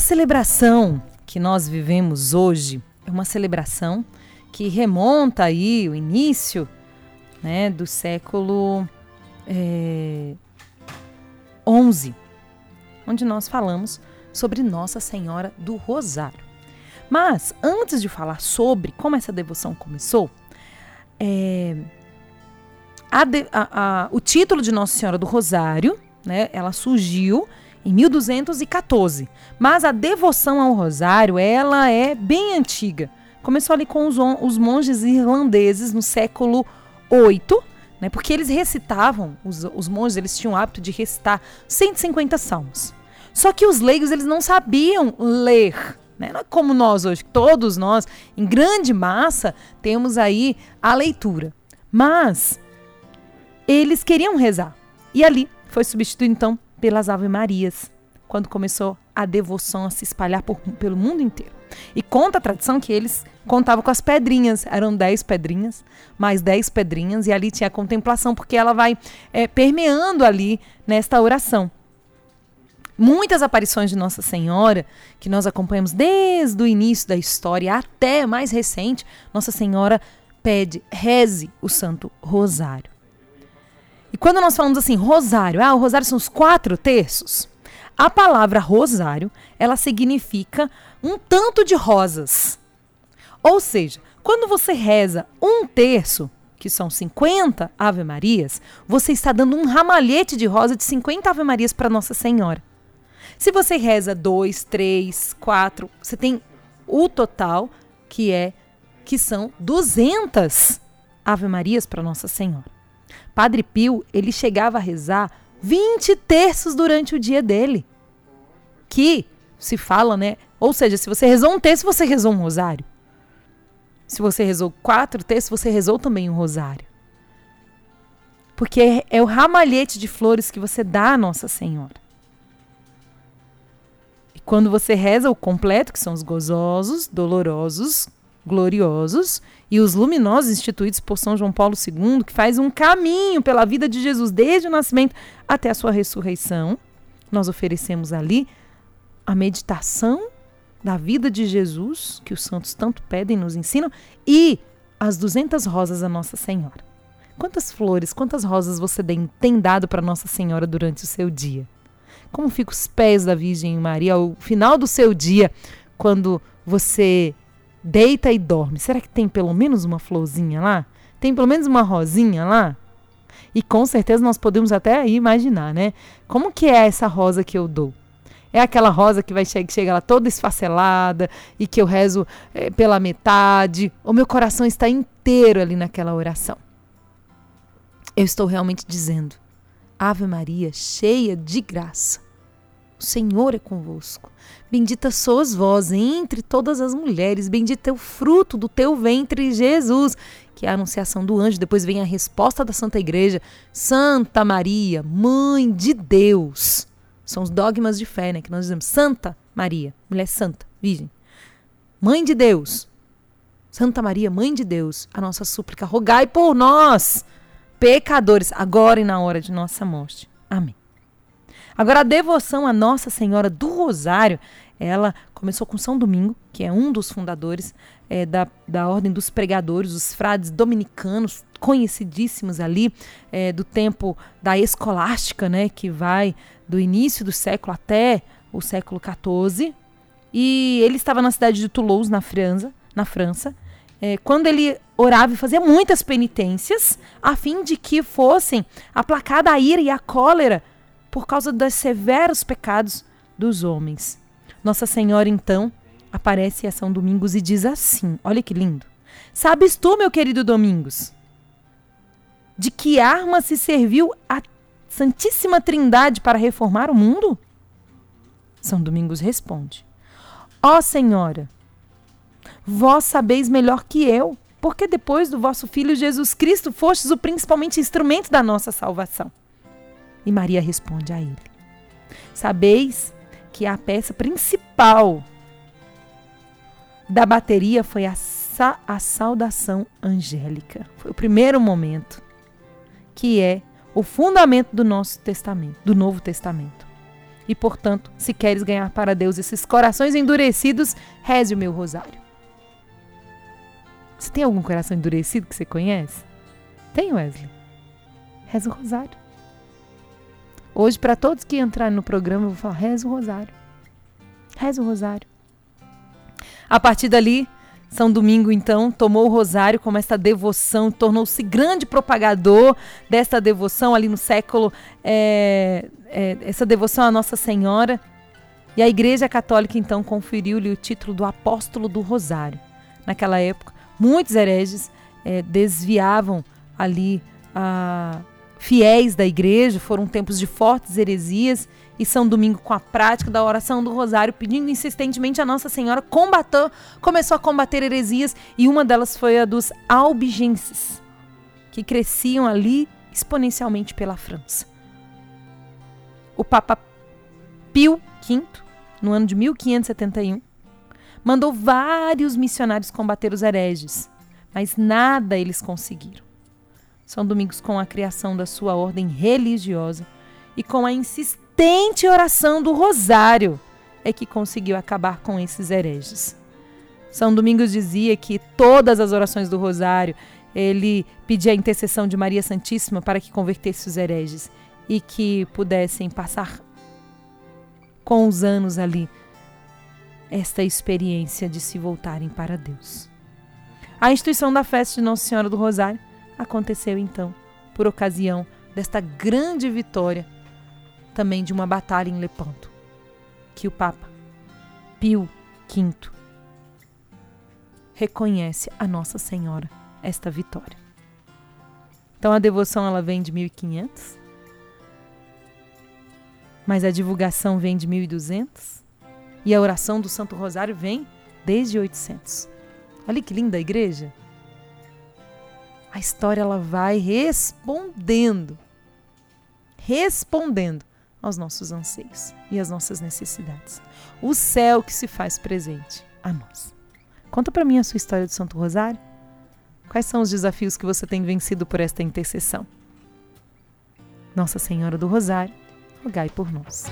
A celebração que nós vivemos hoje é uma celebração que remonta aí o início né, do século é, 11, onde nós falamos sobre Nossa Senhora do Rosário. Mas antes de falar sobre como essa devoção começou, é, a de, a, a, o título de Nossa Senhora do Rosário, né, ela surgiu em 1214. Mas a devoção ao rosário, ela é bem antiga. Começou ali com os, os monges irlandeses no século 8, né? Porque eles recitavam, os, os monges eles tinham o hábito de recitar 150 salmos. Só que os leigos eles não sabiam ler, né? Não é como nós hoje, todos nós, em grande massa, temos aí a leitura. Mas eles queriam rezar. E ali foi substituído então pelas Ave Marias, quando começou a devoção a se espalhar por, pelo mundo inteiro. E conta a tradição que eles contavam com as pedrinhas, eram dez pedrinhas, mais dez pedrinhas, e ali tinha a contemplação, porque ela vai é, permeando ali nesta oração. Muitas aparições de Nossa Senhora, que nós acompanhamos desde o início da história até mais recente, Nossa Senhora pede, reze o Santo Rosário. Quando nós falamos assim, rosário, ah, o rosário são os quatro terços. A palavra rosário, ela significa um tanto de rosas. Ou seja, quando você reza um terço, que são 50 Ave Marias, você está dando um ramalhete de rosa de 50 Ave Marias para Nossa Senhora. Se você reza dois, três, quatro, você tem o total que é que são 200 Ave Marias para Nossa Senhora. Padre Pio, ele chegava a rezar 20 terços durante o dia dele. Que se fala, né? Ou seja, se você rezou um terço, você rezou um rosário. Se você rezou quatro terços, você rezou também um rosário. Porque é, o ramalhete de flores que você dá a Nossa Senhora. E quando você reza o completo, que são os gozosos, dolorosos, gloriosos e os luminosos instituídos por São João Paulo II, que faz um caminho pela vida de Jesus desde o nascimento até a sua ressurreição. Nós oferecemos ali a meditação da vida de Jesus, que os santos tanto pedem e nos ensinam, e as 200 rosas a Nossa Senhora. Quantas flores, quantas rosas você tem dado para Nossa Senhora durante o seu dia? Como ficam os pés da Virgem Maria ao final do seu dia, quando você deita e dorme. Será que tem pelo menos uma florzinha lá? Tem pelo menos uma rosinha lá? E com certeza nós podemos até aí imaginar, né? Como que é essa rosa que eu dou? É aquela rosa que vai che chega lá toda esfacelada e que eu rezo é, pela metade. O meu coração está inteiro ali naquela oração. Eu estou realmente dizendo: Ave Maria, cheia de graça. O Senhor é convosco. Bendita sois vós entre todas as mulheres, bendito é o fruto do teu ventre, Jesus. Que é a anunciação do anjo, depois vem a resposta da Santa Igreja. Santa Maria, Mãe de Deus. São os dogmas de fé, né? Que nós dizemos Santa Maria, mulher santa, virgem. Mãe de Deus. Santa Maria, Mãe de Deus, a nossa súplica, rogai por nós, pecadores, agora e na hora de nossa morte. Amém. Agora, a devoção à Nossa Senhora do Rosário, ela começou com São Domingo, que é um dos fundadores é, da, da Ordem dos Pregadores, os frades dominicanos, conhecidíssimos ali, é, do tempo da escolástica, né, que vai do início do século até o século XIV. E ele estava na cidade de Toulouse, na França, na França é, quando ele orava e fazia muitas penitências, a fim de que fossem aplacada a ira e a cólera por causa dos severos pecados dos homens. Nossa Senhora, então, aparece a São Domingos e diz assim: Olha que lindo. Sabes tu, meu querido Domingos, de que arma se serviu a Santíssima Trindade para reformar o mundo? São Domingos responde: Ó oh, Senhora, vós sabeis melhor que eu, porque depois do vosso Filho Jesus Cristo fostes o principalmente instrumento da nossa salvação. E Maria responde a ele: Sabeis que a peça principal da bateria foi a, sa a saudação angélica. Foi o primeiro momento, que é o fundamento do nosso testamento, do Novo Testamento. E, portanto, se queres ganhar para Deus esses corações endurecidos, reze o meu rosário. Você tem algum coração endurecido que você conhece? Tem, Wesley? Reza o rosário. Hoje, para todos que entrarem no programa, eu vou falar: reza o rosário. Reza o rosário. A partir dali, São Domingo, então, tomou o rosário como esta devoção, tornou-se grande propagador desta devoção ali no século, é, é, essa devoção à Nossa Senhora. E a Igreja Católica, então, conferiu-lhe o título do Apóstolo do Rosário. Naquela época, muitos hereges é, desviavam ali a fiéis da igreja, foram tempos de fortes heresias e São Domingo, com a prática da oração do Rosário, pedindo insistentemente a Nossa Senhora, combater, começou a combater heresias e uma delas foi a dos albigenses, que cresciam ali exponencialmente pela França. O Papa Pio V, no ano de 1571, mandou vários missionários combater os hereges, mas nada eles conseguiram. São Domingos, com a criação da sua ordem religiosa e com a insistente oração do Rosário, é que conseguiu acabar com esses hereges. São Domingos dizia que todas as orações do Rosário ele pedia a intercessão de Maria Santíssima para que convertesse os hereges e que pudessem passar com os anos ali esta experiência de se voltarem para Deus. A instituição da festa de Nossa Senhora do Rosário aconteceu então por ocasião desta grande vitória, também de uma batalha em Lepanto, que o Papa Pio V reconhece a Nossa Senhora esta vitória. Então a devoção ela vem de 1500, mas a divulgação vem de 1200 e a oração do Santo Rosário vem desde 800. Olha que linda a igreja! A história ela vai respondendo, respondendo aos nossos anseios e às nossas necessidades. O céu que se faz presente a nós. Conta para mim a sua história do Santo Rosário. Quais são os desafios que você tem vencido por esta intercessão? Nossa Senhora do Rosário, rogai por nós.